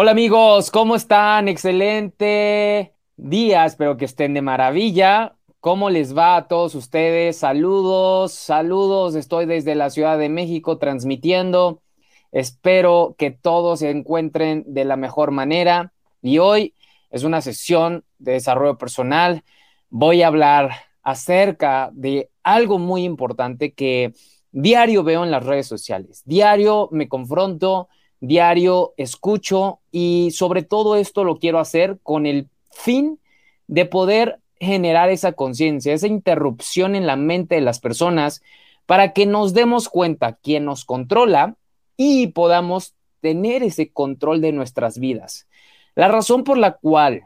Hola amigos, ¿cómo están? Excelente día, espero que estén de maravilla. ¿Cómo les va a todos ustedes? Saludos, saludos. Estoy desde la Ciudad de México transmitiendo. Espero que todos se encuentren de la mejor manera. Y hoy es una sesión de desarrollo personal. Voy a hablar acerca de algo muy importante que diario veo en las redes sociales. Diario me confronto diario, escucho y sobre todo esto lo quiero hacer con el fin de poder generar esa conciencia, esa interrupción en la mente de las personas para que nos demos cuenta quién nos controla y podamos tener ese control de nuestras vidas. La razón por la cual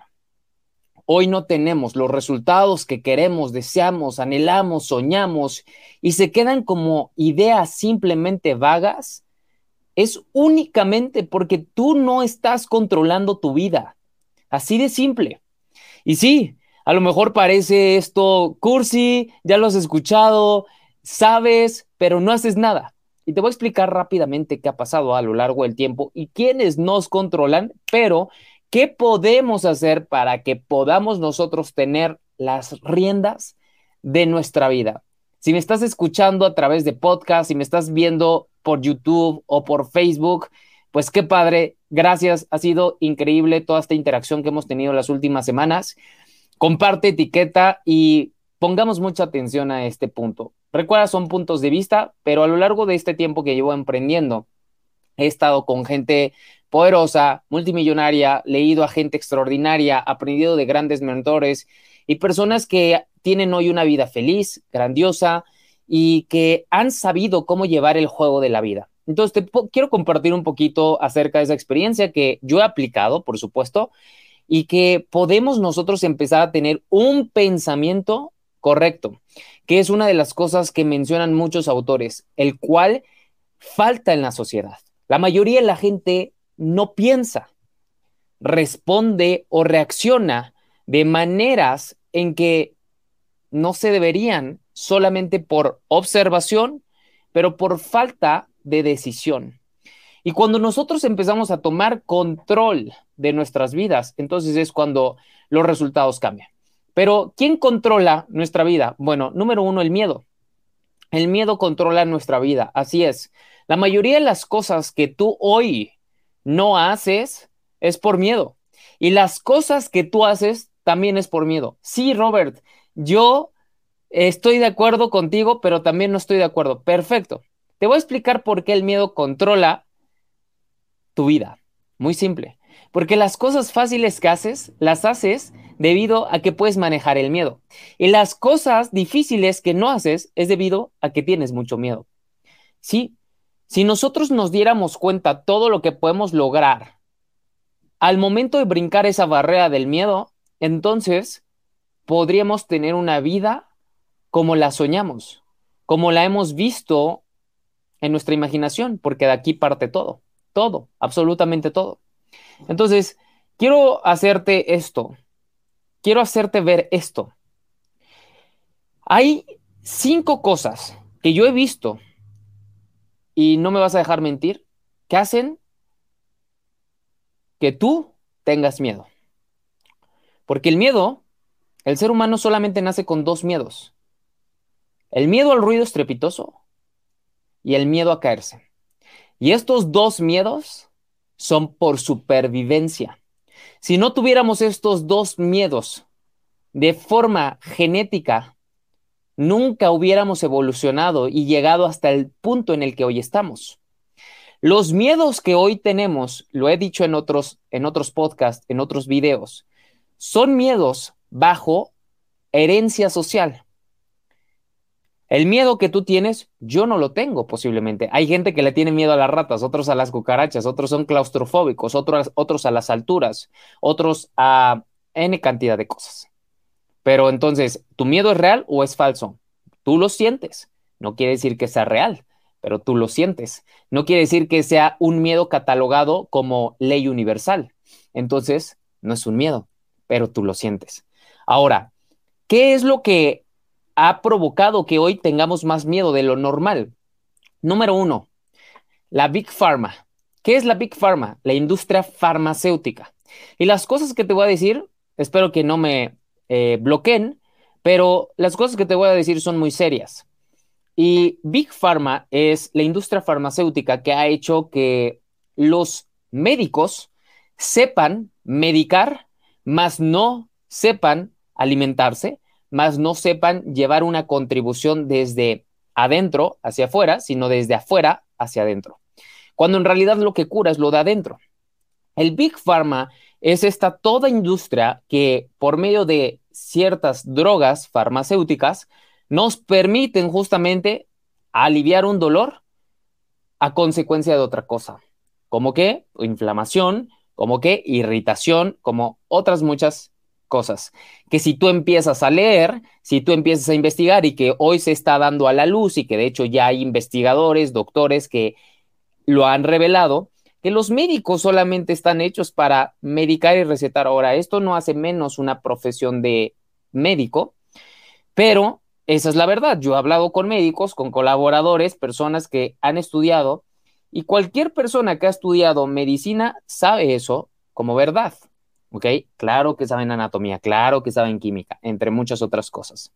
hoy no tenemos los resultados que queremos, deseamos, anhelamos, soñamos y se quedan como ideas simplemente vagas es únicamente porque tú no estás controlando tu vida. Así de simple. Y sí, a lo mejor parece esto cursi, ya lo has escuchado, sabes, pero no haces nada. Y te voy a explicar rápidamente qué ha pasado a lo largo del tiempo y quiénes nos controlan, pero qué podemos hacer para que podamos nosotros tener las riendas de nuestra vida. Si me estás escuchando a través de podcast, si me estás viendo por YouTube o por Facebook. Pues qué padre, gracias, ha sido increíble toda esta interacción que hemos tenido las últimas semanas. Comparte, etiqueta y pongamos mucha atención a este punto. Recuerda, son puntos de vista, pero a lo largo de este tiempo que llevo emprendiendo, he estado con gente poderosa, multimillonaria, leído a gente extraordinaria, aprendido de grandes mentores y personas que tienen hoy una vida feliz, grandiosa, y que han sabido cómo llevar el juego de la vida. Entonces, te quiero compartir un poquito acerca de esa experiencia que yo he aplicado, por supuesto, y que podemos nosotros empezar a tener un pensamiento correcto, que es una de las cosas que mencionan muchos autores, el cual falta en la sociedad. La mayoría de la gente no piensa, responde o reacciona de maneras en que no se deberían solamente por observación, pero por falta de decisión. Y cuando nosotros empezamos a tomar control de nuestras vidas, entonces es cuando los resultados cambian. Pero ¿quién controla nuestra vida? Bueno, número uno, el miedo. El miedo controla nuestra vida, así es. La mayoría de las cosas que tú hoy no haces es por miedo. Y las cosas que tú haces también es por miedo. Sí, Robert, yo estoy de acuerdo contigo, pero también no estoy de acuerdo. Perfecto. Te voy a explicar por qué el miedo controla tu vida. Muy simple. Porque las cosas fáciles que haces, las haces debido a que puedes manejar el miedo. Y las cosas difíciles que no haces es debido a que tienes mucho miedo. Sí, si nosotros nos diéramos cuenta todo lo que podemos lograr al momento de brincar esa barrera del miedo, entonces podríamos tener una vida como la soñamos, como la hemos visto en nuestra imaginación, porque de aquí parte todo, todo, absolutamente todo. Entonces, quiero hacerte esto, quiero hacerte ver esto. Hay cinco cosas que yo he visto, y no me vas a dejar mentir, que hacen que tú tengas miedo. Porque el miedo, el ser humano solamente nace con dos miedos. El miedo al ruido estrepitoso y el miedo a caerse. Y estos dos miedos son por supervivencia. Si no tuviéramos estos dos miedos de forma genética, nunca hubiéramos evolucionado y llegado hasta el punto en el que hoy estamos. Los miedos que hoy tenemos, lo he dicho en otros, en otros podcasts, en otros videos, son miedos bajo herencia social. El miedo que tú tienes, yo no lo tengo posiblemente. Hay gente que le tiene miedo a las ratas, otros a las cucarachas, otros son claustrofóbicos, otros, otros a las alturas, otros a N cantidad de cosas. Pero entonces, ¿tu miedo es real o es falso? Tú lo sientes. No quiere decir que sea real pero tú lo sientes. No quiere decir que sea un miedo catalogado como ley universal. Entonces, no es un miedo, pero tú lo sientes. Ahora, ¿qué es lo que ha provocado que hoy tengamos más miedo de lo normal? Número uno, la Big Pharma. ¿Qué es la Big Pharma? La industria farmacéutica. Y las cosas que te voy a decir, espero que no me eh, bloqueen, pero las cosas que te voy a decir son muy serias. Y Big Pharma es la industria farmacéutica que ha hecho que los médicos sepan medicar, más no sepan alimentarse, más no sepan llevar una contribución desde adentro hacia afuera, sino desde afuera hacia adentro. Cuando en realidad lo que cura es lo de adentro. El Big Pharma es esta toda industria que por medio de ciertas drogas farmacéuticas nos permiten justamente aliviar un dolor a consecuencia de otra cosa, como que inflamación, como que irritación, como otras muchas cosas, que si tú empiezas a leer, si tú empiezas a investigar y que hoy se está dando a la luz y que de hecho ya hay investigadores, doctores que lo han revelado, que los médicos solamente están hechos para medicar y recetar. Ahora, esto no hace menos una profesión de médico, pero esa es la verdad. Yo he hablado con médicos, con colaboradores, personas que han estudiado y cualquier persona que ha estudiado medicina sabe eso como verdad. ¿Ok? Claro que saben anatomía, claro que saben química, entre muchas otras cosas.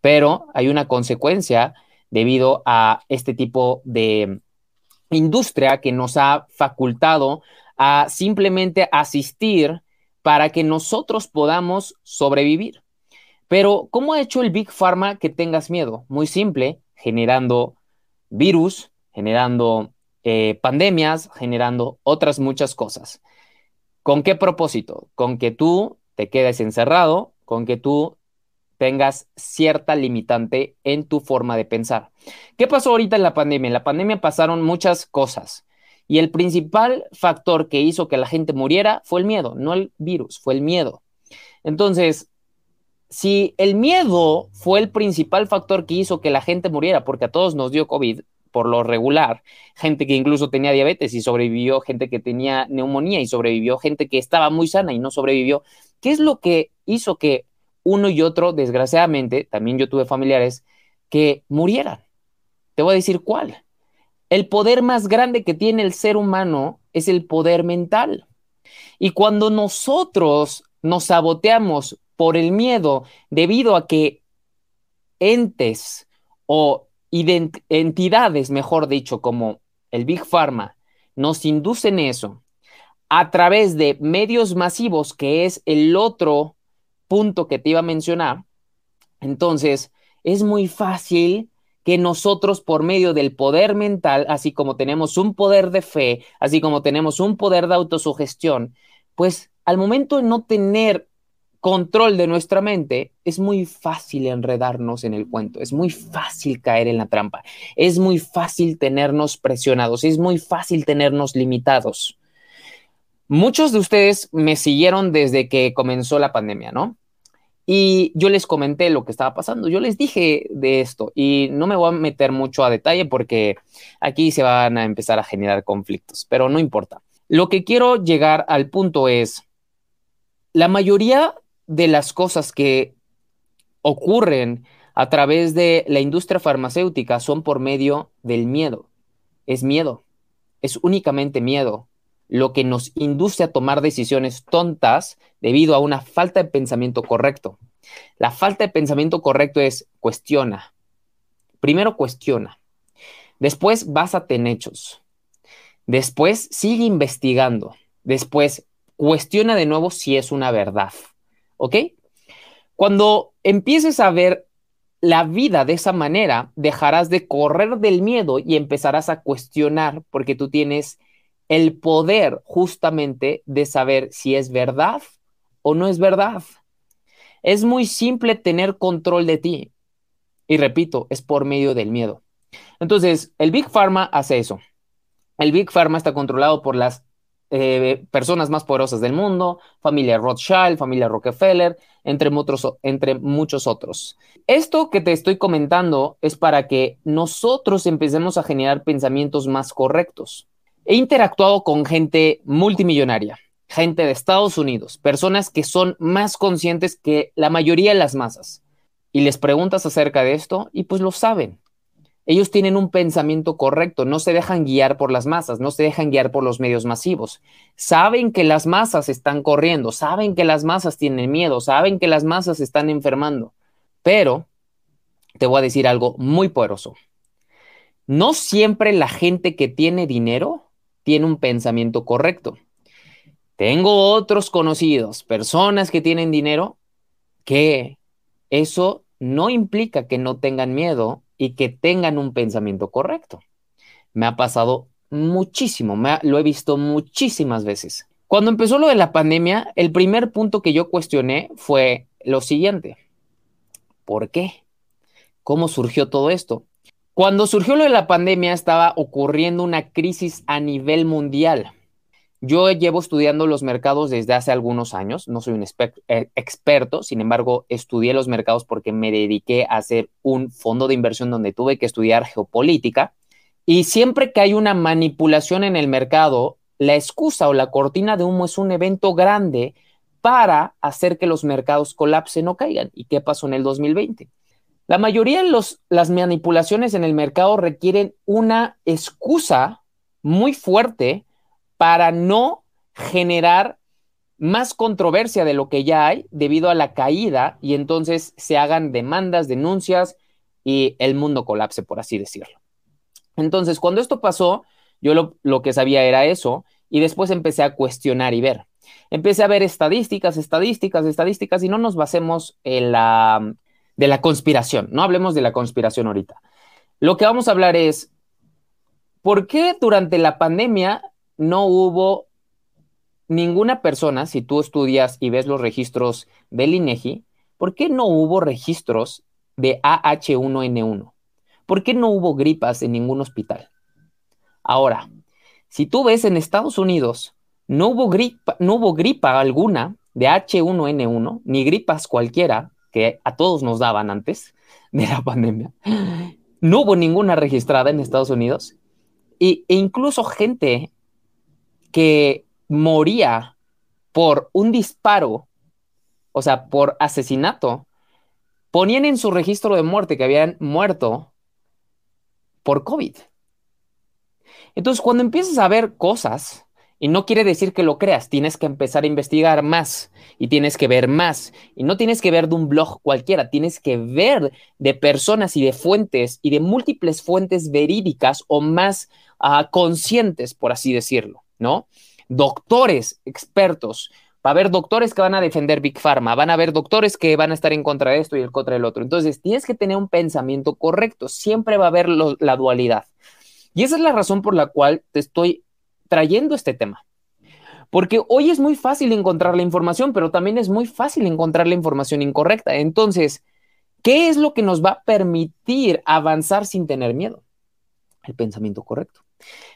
Pero hay una consecuencia debido a este tipo de industria que nos ha facultado a simplemente asistir para que nosotros podamos sobrevivir. Pero, ¿cómo ha hecho el Big Pharma que tengas miedo? Muy simple, generando virus, generando eh, pandemias, generando otras muchas cosas. ¿Con qué propósito? Con que tú te quedes encerrado, con que tú tengas cierta limitante en tu forma de pensar. ¿Qué pasó ahorita en la pandemia? En la pandemia pasaron muchas cosas y el principal factor que hizo que la gente muriera fue el miedo, no el virus, fue el miedo. Entonces, si el miedo fue el principal factor que hizo que la gente muriera, porque a todos nos dio COVID por lo regular, gente que incluso tenía diabetes y sobrevivió, gente que tenía neumonía y sobrevivió, gente que estaba muy sana y no sobrevivió, ¿qué es lo que hizo que uno y otro, desgraciadamente, también yo tuve familiares que murieran? Te voy a decir cuál. El poder más grande que tiene el ser humano es el poder mental. Y cuando nosotros nos saboteamos por el miedo debido a que entes o entidades, mejor dicho, como el Big Pharma, nos inducen eso a través de medios masivos, que es el otro punto que te iba a mencionar, entonces es muy fácil que nosotros por medio del poder mental, así como tenemos un poder de fe, así como tenemos un poder de autosugestión, pues al momento de no tener control de nuestra mente, es muy fácil enredarnos en el cuento, es muy fácil caer en la trampa, es muy fácil tenernos presionados, es muy fácil tenernos limitados. Muchos de ustedes me siguieron desde que comenzó la pandemia, ¿no? Y yo les comenté lo que estaba pasando, yo les dije de esto y no me voy a meter mucho a detalle porque aquí se van a empezar a generar conflictos, pero no importa. Lo que quiero llegar al punto es, la mayoría de las cosas que ocurren a través de la industria farmacéutica son por medio del miedo. Es miedo, es únicamente miedo lo que nos induce a tomar decisiones tontas debido a una falta de pensamiento correcto. La falta de pensamiento correcto es cuestiona. Primero cuestiona. Después básate en hechos. Después sigue investigando. Después cuestiona de nuevo si es una verdad. ¿Ok? Cuando empieces a ver la vida de esa manera, dejarás de correr del miedo y empezarás a cuestionar porque tú tienes el poder justamente de saber si es verdad o no es verdad. Es muy simple tener control de ti. Y repito, es por medio del miedo. Entonces, el Big Pharma hace eso. El Big Pharma está controlado por las eh, personas más poderosas del mundo, familia Rothschild, familia Rockefeller, entre entre muchos otros. Esto que te estoy comentando es para que nosotros empecemos a generar pensamientos más correctos. He interactuado con gente multimillonaria, gente de Estados Unidos, personas que son más conscientes que la mayoría de las masas. Y les preguntas acerca de esto y pues lo saben. Ellos tienen un pensamiento correcto, no se dejan guiar por las masas, no se dejan guiar por los medios masivos. Saben que las masas están corriendo, saben que las masas tienen miedo, saben que las masas están enfermando. Pero te voy a decir algo muy poderoso. No siempre la gente que tiene dinero tiene un pensamiento correcto. Tengo otros conocidos, personas que tienen dinero, que eso no implica que no tengan miedo y que tengan un pensamiento correcto. Me ha pasado muchísimo, me lo he visto muchísimas veces. Cuando empezó lo de la pandemia, el primer punto que yo cuestioné fue lo siguiente. ¿Por qué? ¿Cómo surgió todo esto? Cuando surgió lo de la pandemia estaba ocurriendo una crisis a nivel mundial. Yo llevo estudiando los mercados desde hace algunos años, no soy un eh, experto, sin embargo, estudié los mercados porque me dediqué a hacer un fondo de inversión donde tuve que estudiar geopolítica. Y siempre que hay una manipulación en el mercado, la excusa o la cortina de humo es un evento grande para hacer que los mercados colapsen o caigan. ¿Y qué pasó en el 2020? La mayoría de los, las manipulaciones en el mercado requieren una excusa muy fuerte para no generar más controversia de lo que ya hay debido a la caída y entonces se hagan demandas, denuncias y el mundo colapse, por así decirlo. Entonces, cuando esto pasó, yo lo, que sabía era eso y después empecé a cuestionar y ver. Empecé a ver estadísticas, estadísticas, estadísticas y no nos basemos en la de la conspiración. No hablemos de la conspiración ahorita. Lo que vamos a hablar es, ¿por qué durante la pandemia no hubo ninguna persona, si tú estudias y ves los registros del INEGI, ¿por qué no hubo registros de AH1N1? ¿Por qué no hubo gripas en ningún hospital? Ahora, si tú ves en Estados Unidos, no hubo gripa, no hubo gripa alguna de H1N1, ni gripas cualquiera, que a todos nos daban antes de la pandemia. No hubo ninguna registrada en Estados Unidos e incluso gente que moría por un disparo, o sea, por asesinato, ponían en su registro de muerte que habían muerto por COVID. Entonces, cuando empiezas a ver cosas y no quiere decir que lo creas, tienes que empezar a investigar más y tienes que ver más. Y no tienes que ver de un blog cualquiera, tienes que ver de personas y de fuentes y de múltiples fuentes verídicas o más uh, conscientes, por así decirlo, ¿no? Doctores, expertos. Va a haber doctores que van a defender Big Pharma, van a haber doctores que van a estar en contra de esto y en contra del otro. Entonces, tienes que tener un pensamiento correcto. Siempre va a haber la dualidad. Y esa es la razón por la cual te estoy trayendo este tema. Porque hoy es muy fácil encontrar la información, pero también es muy fácil encontrar la información incorrecta. Entonces, ¿qué es lo que nos va a permitir avanzar sin tener miedo? El pensamiento correcto.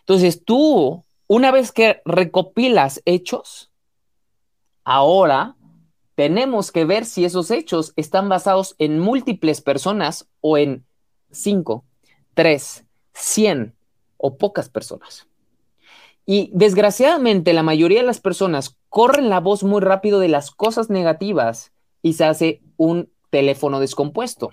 Entonces, tú, una vez que recopilas hechos, ahora tenemos que ver si esos hechos están basados en múltiples personas o en cinco, tres, cien o pocas personas. Y desgraciadamente la mayoría de las personas corren la voz muy rápido de las cosas negativas y se hace un teléfono descompuesto.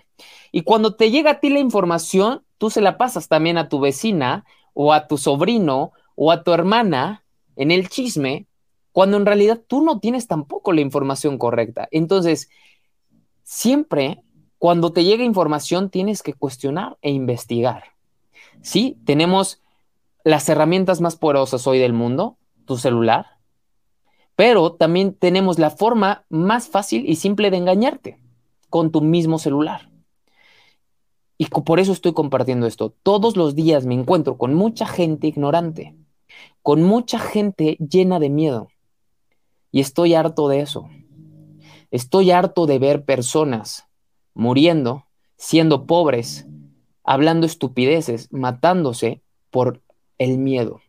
Y cuando te llega a ti la información, tú se la pasas también a tu vecina o a tu sobrino o a tu hermana en el chisme, cuando en realidad tú no tienes tampoco la información correcta. Entonces, siempre cuando te llega información tienes que cuestionar e investigar. Sí, tenemos las herramientas más poderosas hoy del mundo, tu celular, pero también tenemos la forma más fácil y simple de engañarte con tu mismo celular. Y por eso estoy compartiendo esto. Todos los días me encuentro con mucha gente ignorante, con mucha gente llena de miedo. Y estoy harto de eso. Estoy harto de ver personas muriendo, siendo pobres, hablando estupideces, matándose por el miedo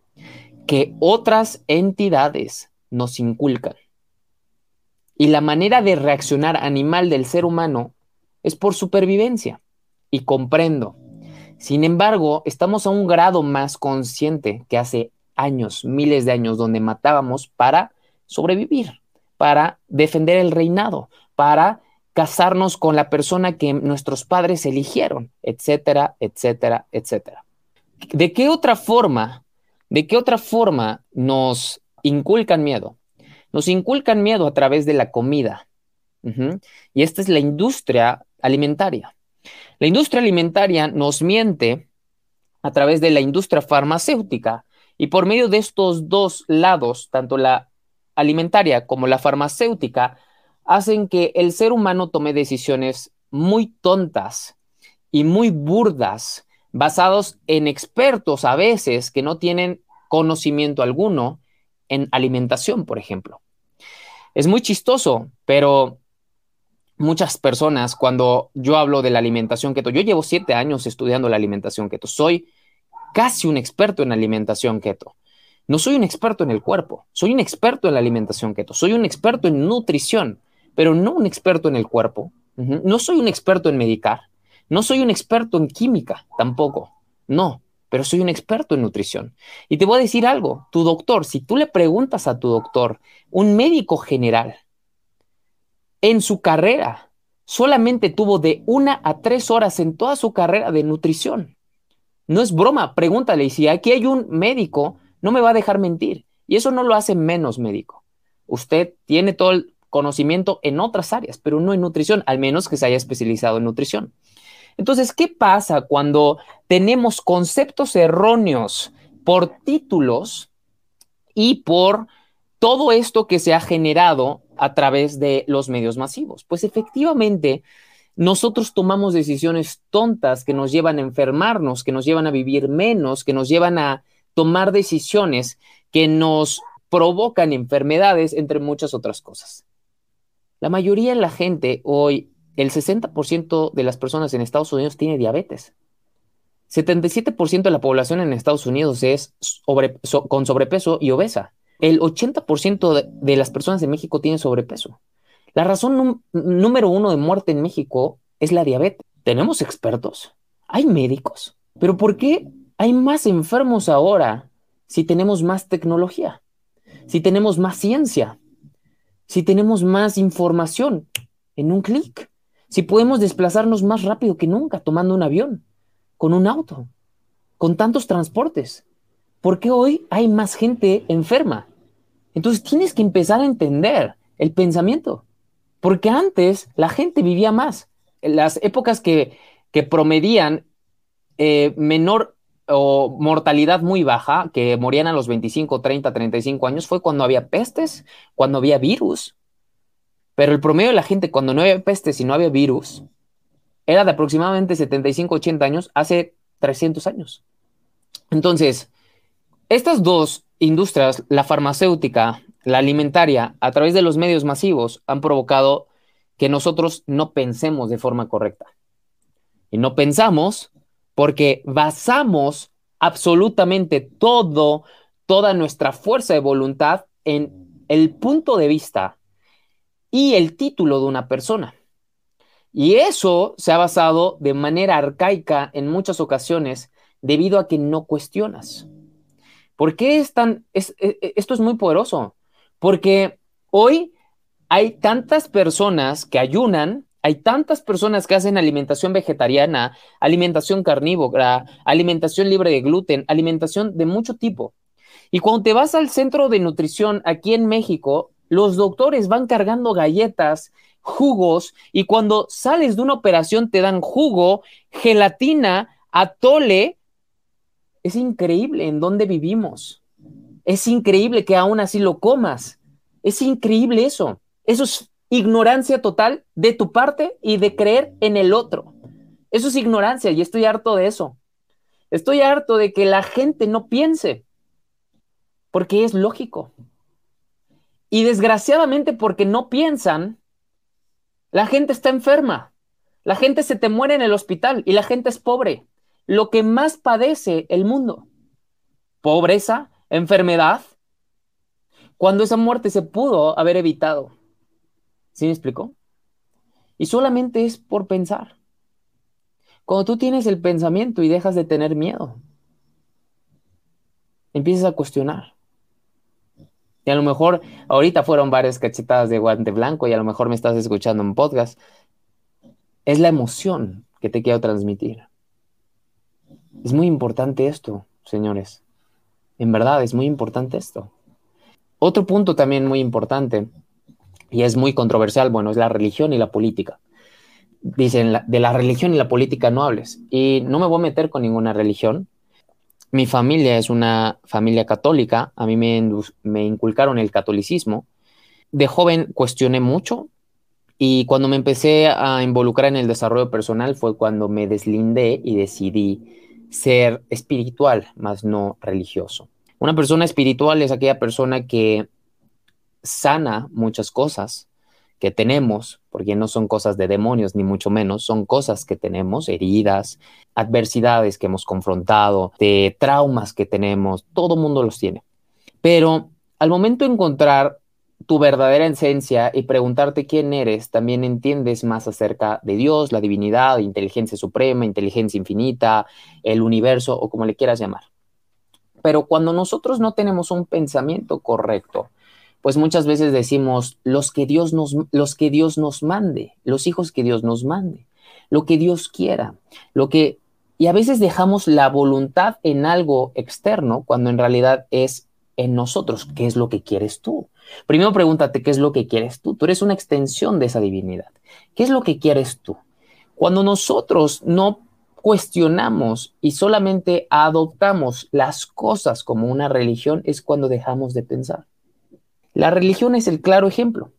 que otras entidades nos inculcan. Y la manera de reaccionar animal del ser humano es por supervivencia. Y comprendo. Sin embargo, estamos a un grado más consciente que hace años, miles de años, donde matábamos para sobrevivir, para defender el reinado, para casarnos con la persona que nuestros padres eligieron, etcétera, etcétera, etcétera. ¿De qué otra forma, de qué otra forma nos inculcan miedo? Nos inculcan miedo a través de la comida. Y esta es la industria alimentaria. La industria alimentaria nos miente a través de la industria farmacéutica y por medio de estos dos lados, tanto la alimentaria como la farmacéutica, hacen que el ser humano tome decisiones muy tontas y muy burdas, basados en expertos a veces que no tienen conocimiento alguno en alimentación, por ejemplo. Es muy chistoso, pero muchas personas, cuando yo hablo de la alimentación keto, yo llevo siete años estudiando la alimentación keto, soy casi un experto en alimentación keto. No soy un experto en el cuerpo, soy un experto en la alimentación keto, soy un experto en nutrición, pero no un experto en el cuerpo. No soy un experto en medicar, no soy un experto en química tampoco, no, pero soy un experto en nutrición. Y te voy a decir algo, tu doctor, si tú le preguntas a tu doctor, un médico general, en su carrera, solamente tuvo de una a tres horas en toda su carrera de nutrición. No es broma, pregúntale, y si aquí hay un médico, no me va a dejar mentir. Y eso no lo hace menos médico. Usted tiene todo el conocimiento en otras áreas, pero no en nutrición, al menos que se haya especializado en nutrición. Entonces, ¿qué pasa cuando tenemos conceptos erróneos por títulos y por todo esto que se ha generado a través de los medios masivos. Pues efectivamente, nosotros tomamos decisiones tontas que nos llevan a enfermarnos, que nos llevan a vivir menos, que nos llevan a tomar decisiones que nos provocan enfermedades, entre muchas otras cosas. La mayoría de la gente hoy, el 60% de las personas en Estados Unidos tiene diabetes. 77% de la población en Estados Unidos es con sobrepeso y obesa el 80% de, las personas en México tienen sobrepeso. La razón número uno de muerte en México es la diabetes. ¿Tenemos expertos? ¿Hay médicos? ¿Pero por qué hay más enfermos ahora si tenemos más tecnología? Si tenemos más ciencia? Si tenemos más información en un clic? Si podemos desplazarnos más rápido que nunca tomando un avión, con un auto, con tantos transportes. ¿por qué hoy hay más gente enferma? Entonces tienes que empezar a entender el pensamiento, porque antes la gente vivía más. Las épocas que, que promedían eh, menor o mortalidad muy baja, que morían a los 25, 30, 35 años, fue cuando había pestes, cuando había virus. Pero el promedio de la gente cuando no había pestes y no había virus era de aproximadamente 75, 80 años hace 300 años. Entonces, estas dos industrias, la farmacéutica, la alimentaria, a través de los medios masivos, han provocado que nosotros no pensemos de forma correcta. Y no pensamos porque basamos absolutamente todo, toda nuestra fuerza de voluntad en el punto de vista y el título de una persona. Y eso se ha basado de manera arcaica en muchas ocasiones debido a que no cuestionas. ¿Por qué es tan, e, e, esto es muy poderoso? Porque hoy hay tantas personas que ayunan, hay tantas personas que hacen alimentación vegetariana, alimentación carnívora, alimentación libre de gluten, alimentación de mucho tipo. Y cuando te vas al centro de nutrición aquí en México, los doctores van cargando galletas, jugos, y cuando sales de una operación te dan jugo, gelatina, atole, Es increíble en dónde vivimos. Es increíble que aún así lo comas. Es increíble eso. Eso es ignorancia total de tu parte y de creer en el otro. Eso es ignorancia y estoy harto de eso. Estoy harto de que la gente no piense, porque es lógico. Y desgraciadamente porque no piensan, la gente está enferma. La gente se te muere en el hospital y la gente es pobre. Lo que más padece el mundo. Pobreza, enfermedad, cuando esa muerte se pudo haber evitado. ¿Sí me explicó? Y solamente es por pensar. Cuando tú tienes el pensamiento y dejas de tener miedo, empiezas a cuestionar. Y a lo mejor ahorita fueron varias cachetadas de guante blanco y a lo mejor me estás escuchando en podcast. Es la emoción que te quiero transmitir. Es muy importante esto, señores. En verdad, es muy importante esto. Otro punto también muy importante, y es muy controversial, bueno, es la religión y la política. Dicen, de la religión y la política no hables. Y no me voy a meter con ninguna religión. Mi familia es una familia católica, a mí me, me inculcaron el catolicismo. De joven cuestioné mucho y cuando me empecé a involucrar en el desarrollo personal fue cuando me deslindé y decidí ser espiritual, más no religioso. Una persona espiritual es aquella persona que sana muchas cosas que tenemos, porque no son cosas de demonios, ni mucho menos, son cosas que tenemos, heridas, adversidades que hemos confrontado, de traumas que tenemos, todo mundo los tiene. Pero al momento de encontrar tu verdadera esencia y preguntarte quién eres, también entiendes más acerca de Dios, la divinidad, inteligencia suprema, inteligencia infinita, el universo o como le quieras llamar. Pero cuando nosotros no tenemos un pensamiento correcto, pues muchas veces decimos los que Dios nos los que Dios nos mande, los hijos que Dios nos mande, lo que Dios quiera, lo que y a veces dejamos la voluntad en algo externo cuando en realidad es en nosotros, ¿qué es lo que quieres tú? Primero pregúntate qué es lo que quieres tú. Tú eres una extensión de esa divinidad. ¿Qué es lo que quieres tú? Cuando nosotros no cuestionamos y solamente adoptamos las cosas como una religión es cuando dejamos de pensar. La religión es el claro ejemplo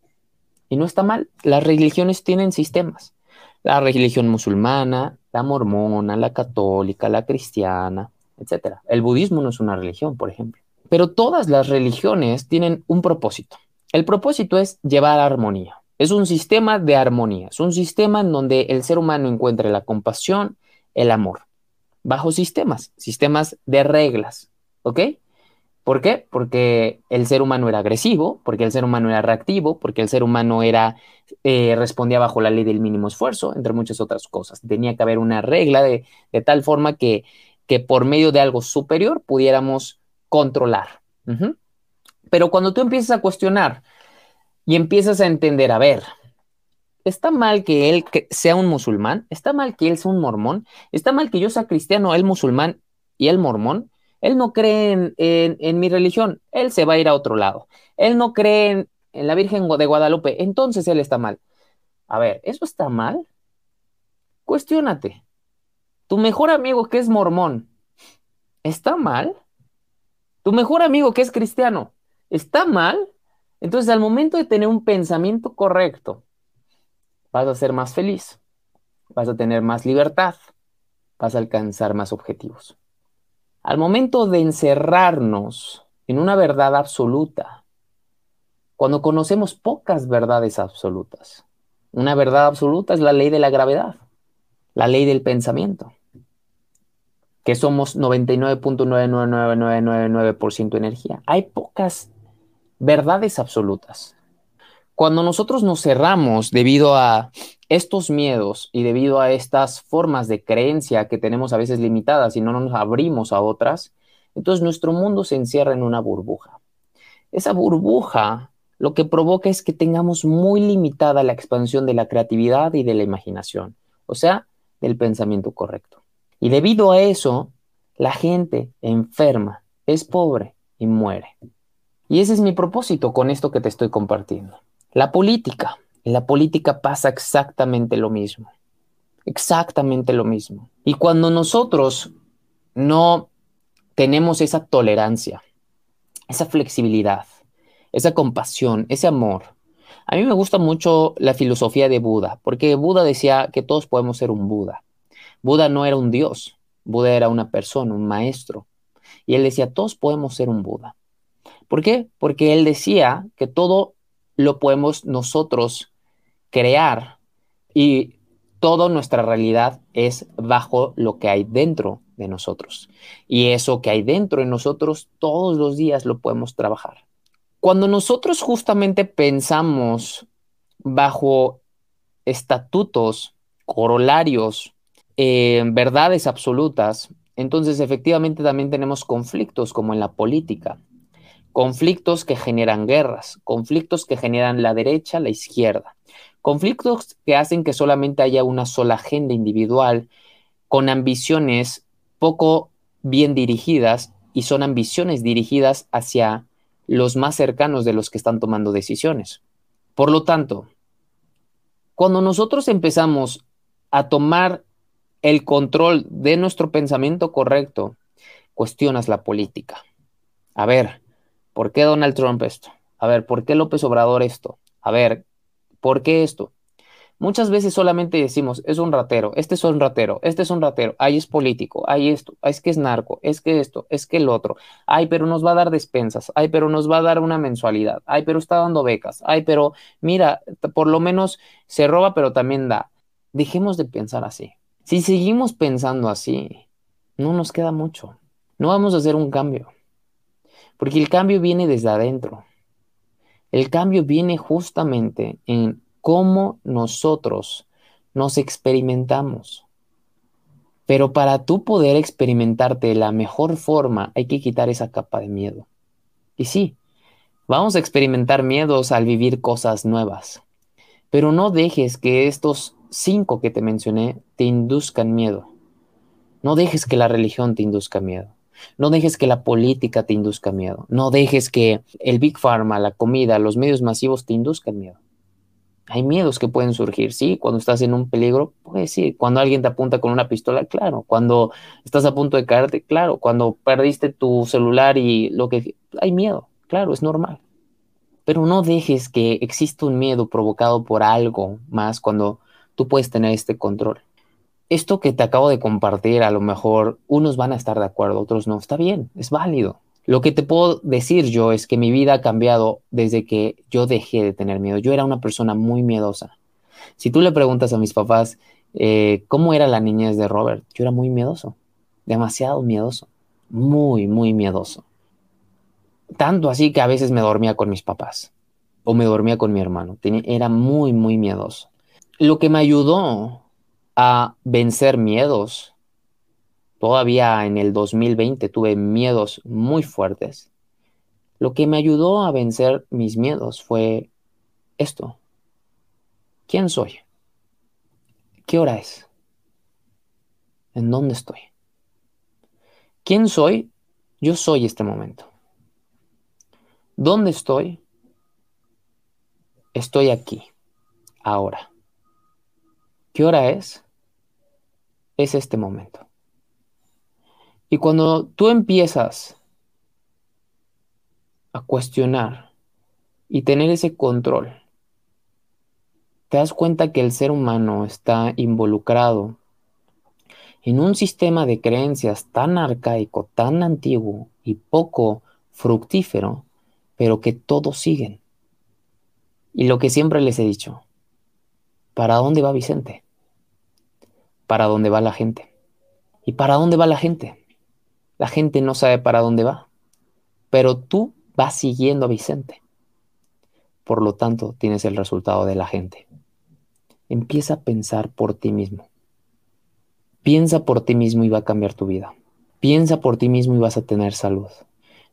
y no está mal. Las religiones tienen sistemas. La religión musulmana, la mormona, la católica, la cristiana, etc. El budismo no es una religión, por ejemplo. Pero todas las religiones tienen un propósito. El propósito es llevar armonía. Es un sistema de armonía. Es un sistema en donde el ser humano encuentra la compasión, el amor. Bajo sistemas, sistemas de reglas. ¿Ok? ¿Por qué? Porque el ser humano era agresivo, porque el ser humano era reactivo, porque el ser humano era eh, respondía bajo la ley del mínimo esfuerzo, entre muchas otras cosas. Tenía que haber una regla de, de tal forma que, que por medio de algo superior pudiéramos controlar. Pero cuando tú empiezas a cuestionar y empiezas a entender, a ver, está mal que él sea un musulmán, está mal que él sea un mormón, está mal que yo sea cristiano, él musulmán y él mormón, él no cree en, mi religión, él se va a ir a otro lado, él no cree en, en la Virgen de Guadalupe, entonces él está mal. A ver, ¿eso está mal? Cuestiónate. Tu mejor amigo que es mormón, ¿está mal? Tu mejor amigo que es cristiano está mal. Entonces, al momento de tener un pensamiento correcto, vas a ser más feliz, vas a tener más libertad, vas a alcanzar más objetivos. Al momento de encerrarnos en una verdad absoluta, cuando conocemos pocas verdades absolutas, una verdad absoluta es la ley de la gravedad, la ley del pensamiento que somos 99.99999% energía. Hay pocas verdades absolutas. Cuando nosotros nos cerramos debido a estos miedos y debido a estas formas de creencia que tenemos a veces limitadas y no nos abrimos a otras, entonces nuestro mundo se encierra en una burbuja. Esa burbuja lo que provoca es que tengamos muy limitada la expansión de la creatividad y de la imaginación, o sea, del pensamiento correcto. Y debido a eso, la gente enferma, es pobre y muere. Y ese es mi propósito con esto que te estoy compartiendo. La política. En la política pasa exactamente lo mismo. Exactamente lo mismo. Y cuando nosotros no tenemos esa tolerancia, esa flexibilidad, esa compasión, ese amor. A mí me gusta mucho la filosofía de Buda, porque Buda decía que todos podemos ser un Buda. Buda no era un dios, Buda era una persona, un maestro. Y él decía, todos podemos ser un Buda. ¿Por qué? Porque él decía que todo lo podemos nosotros crear y toda nuestra realidad es bajo lo que hay dentro de nosotros. Y eso que hay dentro de nosotros todos los días lo podemos trabajar. Cuando nosotros justamente pensamos bajo estatutos, corolarios, verdades absolutas, entonces efectivamente también tenemos conflictos como en la política, conflictos que generan guerras, conflictos que generan la derecha, la izquierda, conflictos que hacen que solamente haya una sola agenda individual con ambiciones poco bien dirigidas y son ambiciones dirigidas hacia los más cercanos de los que están tomando decisiones. Por lo tanto, cuando nosotros empezamos a tomar el control de nuestro pensamiento correcto, cuestionas la política. A ver, ¿Por qué Donald Trump esto? A ver, ¿por qué López Obrador esto? A ver, ¿por qué esto? Muchas veces solamente decimos, es un ratero, este es un ratero, este es un ratero, ahí es político, ahí esto, es que es narco, es que esto, es que el otro, ay, pero nos va a dar despensas, ay, pero nos va a dar una mensualidad, ay, pero está dando becas, ay, pero mira, por lo menos se roba, pero también da. Dejemos de pensar así. Si seguimos pensando así, no nos queda mucho. No vamos a hacer un cambio. Porque el cambio viene desde adentro. El cambio viene justamente en cómo nosotros nos experimentamos. Pero para tú poder experimentarte de la mejor forma, hay que quitar esa capa de miedo. Y sí, vamos a experimentar miedos al vivir cosas nuevas. Pero no dejes que estos cinco que te mencioné te induzcan miedo. No dejes que la religión te induzca miedo. No dejes que la política te induzca miedo. No dejes que el Big Pharma, la comida, los medios masivos te induzcan miedo. Hay miedos que pueden surgir, sí, cuando estás en un peligro, pues sí, cuando alguien te apunta con una pistola, claro, cuando estás a punto de caerte, claro, cuando perdiste tu celular y lo que... Hay miedo, claro, es normal. Pero no dejes que exista un miedo provocado por algo más cuando tú puedes tener este control esto que te acabo de compartir, a lo mejor unos van a estar de acuerdo, otros no. Está bien, es válido. Lo que te puedo decir yo es que mi vida ha cambiado desde que yo dejé de tener miedo. Yo era una persona muy miedosa. Si tú le preguntas a mis papás eh, cómo era la niñez de Robert, yo era muy miedoso, demasiado miedoso, muy, muy miedoso. Tanto así que a veces me dormía con mis papás o me dormía con mi hermano. era muy, muy miedoso. Lo que me ayudó a vencer miedos. Todavía en el 2020 tuve miedos muy fuertes. Lo que me ayudó a vencer mis miedos fue esto. ¿Quién soy? ¿Qué hora es? ¿En dónde estoy? ¿Quién soy? Yo soy este momento. ¿Dónde estoy? Estoy aquí, ahora. ¿Qué hora es? es este momento. Y cuando tú empiezas a cuestionar y tener ese control, te das cuenta que el ser humano está involucrado en un sistema de creencias tan arcaico, tan antiguo y poco fructífero, pero que todos siguen. Y lo que siempre les he dicho, ¿para dónde va Vicente? Para dónde va la gente. ¿Y para dónde va la gente? La gente no sabe para dónde va, pero tú vas siguiendo a Vicente. Por lo tanto, tienes el resultado de la gente. Empieza a pensar por ti mismo. Piensa por ti mismo y va a cambiar tu vida. Piensa por ti mismo y vas a tener salud.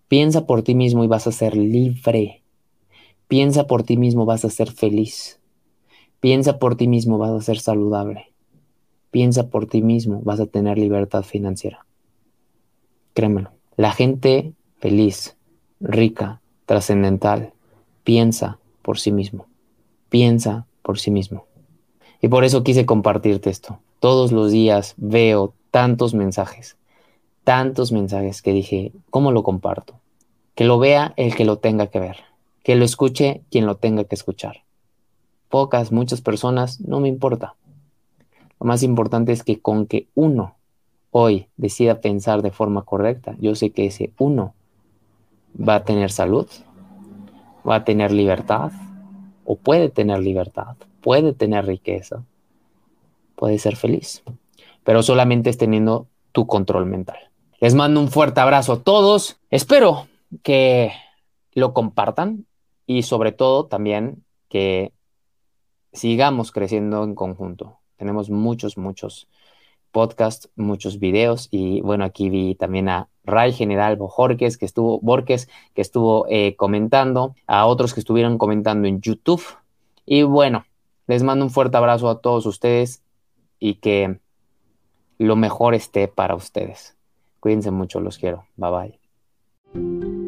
Piensa por ti mismo y vas a ser libre. Piensa por ti mismo vas a ser feliz. Piensa por ti mismo vas a ser saludable. Piensa por ti mismo, vas a tener libertad financiera. Créemelo. La gente feliz, rica, trascendental, piensa por sí mismo. Piensa por sí mismo. Y por eso quise compartirte esto. Todos los días veo tantos mensajes, tantos mensajes que dije, ¿cómo lo comparto? Que lo vea el que lo tenga que ver, que lo escuche quien lo tenga que escuchar. Pocas, muchas personas, no me importa. Lo más importante es que con que uno hoy decida pensar de forma correcta, yo sé que ese uno va a tener salud, va a tener libertad, o puede tener libertad, puede tener riqueza, puede ser feliz, pero solamente es teniendo tu control mental. Les mando un fuerte abrazo a todos. Espero que lo compartan y sobre todo también que sigamos creciendo en conjunto. Tenemos muchos, muchos podcasts, muchos videos y bueno, aquí vi también a Ray General Bojorques que estuvo, Borges, que estuvo eh, comentando, a otros que estuvieron comentando en YouTube. Y bueno, les mando un fuerte abrazo a todos ustedes y que lo mejor esté para ustedes. Cuídense mucho, los quiero. Bye bye.